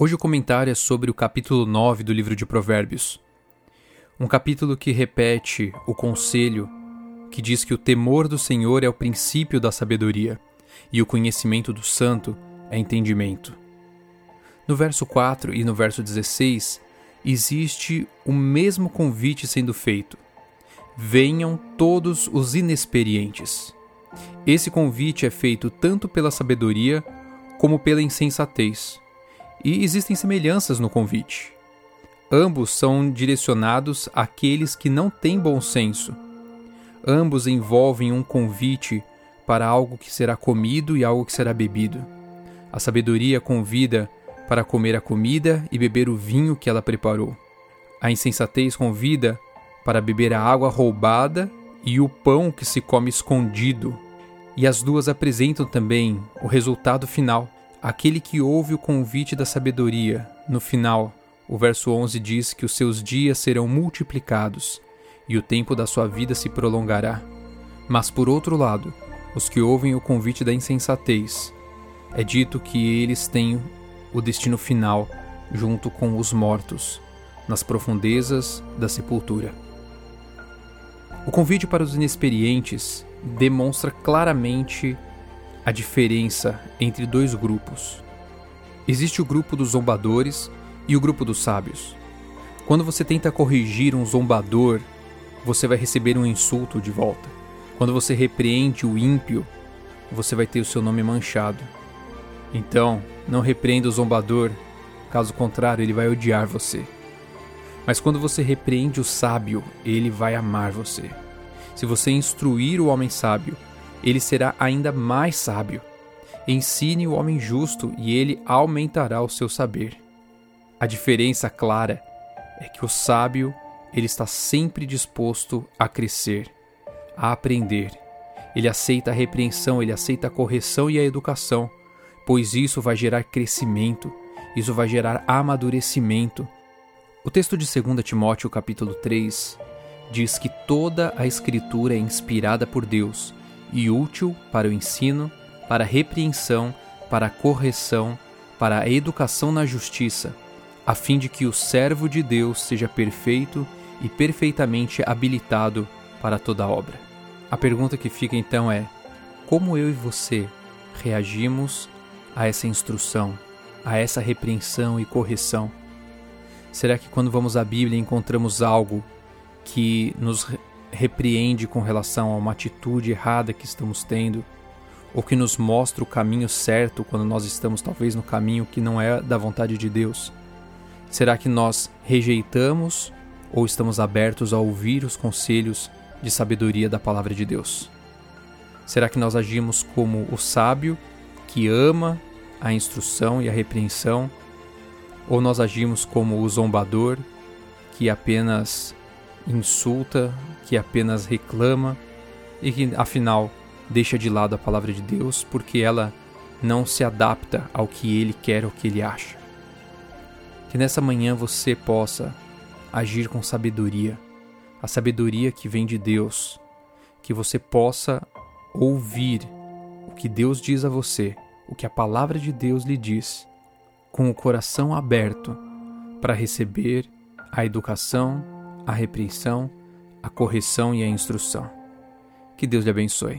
Hoje o comentário é sobre o capítulo 9 do livro de Provérbios. Um capítulo que repete o conselho que diz que o temor do Senhor é o princípio da sabedoria e o conhecimento do santo é entendimento. No verso 4 e no verso 16 existe o mesmo convite sendo feito: Venham todos os inexperientes. Esse convite é feito tanto pela sabedoria como pela insensatez e existem semelhanças no convite. Ambos são direcionados àqueles que não têm bom senso. Ambos envolvem um convite para algo que será comido e algo que será bebido. A sabedoria convida para comer a comida e beber o vinho que ela preparou. A insensatez convida para beber a água roubada e o pão que se come escondido. E as duas apresentam também o resultado final, Aquele que ouve o convite da sabedoria, no final, o verso 11 diz que os seus dias serão multiplicados e o tempo da sua vida se prolongará. Mas por outro lado, os que ouvem o convite da insensatez, é dito que eles têm o destino final junto com os mortos, nas profundezas da sepultura. O convite para os inexperientes demonstra claramente a diferença entre dois grupos. Existe o grupo dos zombadores e o grupo dos sábios. Quando você tenta corrigir um zombador, você vai receber um insulto de volta. Quando você repreende o ímpio, você vai ter o seu nome manchado. Então, não repreenda o zombador, caso contrário, ele vai odiar você. Mas quando você repreende o sábio, ele vai amar você. Se você instruir o homem sábio, ele será ainda mais sábio. Ensine o homem justo e ele aumentará o seu saber. A diferença clara é que o sábio ele está sempre disposto a crescer, a aprender. Ele aceita a repreensão, ele aceita a correção e a educação, pois isso vai gerar crescimento, isso vai gerar amadurecimento. O texto de 2 Timóteo capítulo 3 diz que toda a escritura é inspirada por Deus e útil para o ensino, para a repreensão, para a correção, para a educação na justiça, a fim de que o servo de Deus seja perfeito e perfeitamente habilitado para toda obra. A pergunta que fica então é: como eu e você reagimos a essa instrução, a essa repreensão e correção? Será que quando vamos à Bíblia encontramos algo que nos repreende com relação a uma atitude errada que estamos tendo, ou que nos mostra o caminho certo quando nós estamos talvez no caminho que não é da vontade de Deus? Será que nós rejeitamos ou estamos abertos a ouvir os conselhos de sabedoria da palavra de Deus? Será que nós agimos como o sábio que ama a instrução e a repreensão? Ou nós agimos como o zombador que apenas insulta, que apenas reclama e que, afinal, deixa de lado a palavra de Deus porque ela não se adapta ao que ele quer ou que ele acha. Que nessa manhã você possa agir com sabedoria, a sabedoria que vem de Deus, que você possa ouvir o que Deus diz a você, o que a palavra de Deus lhe diz, com o coração aberto para receber a educação a repreensão, a correção e a instrução. Que Deus lhe abençoe.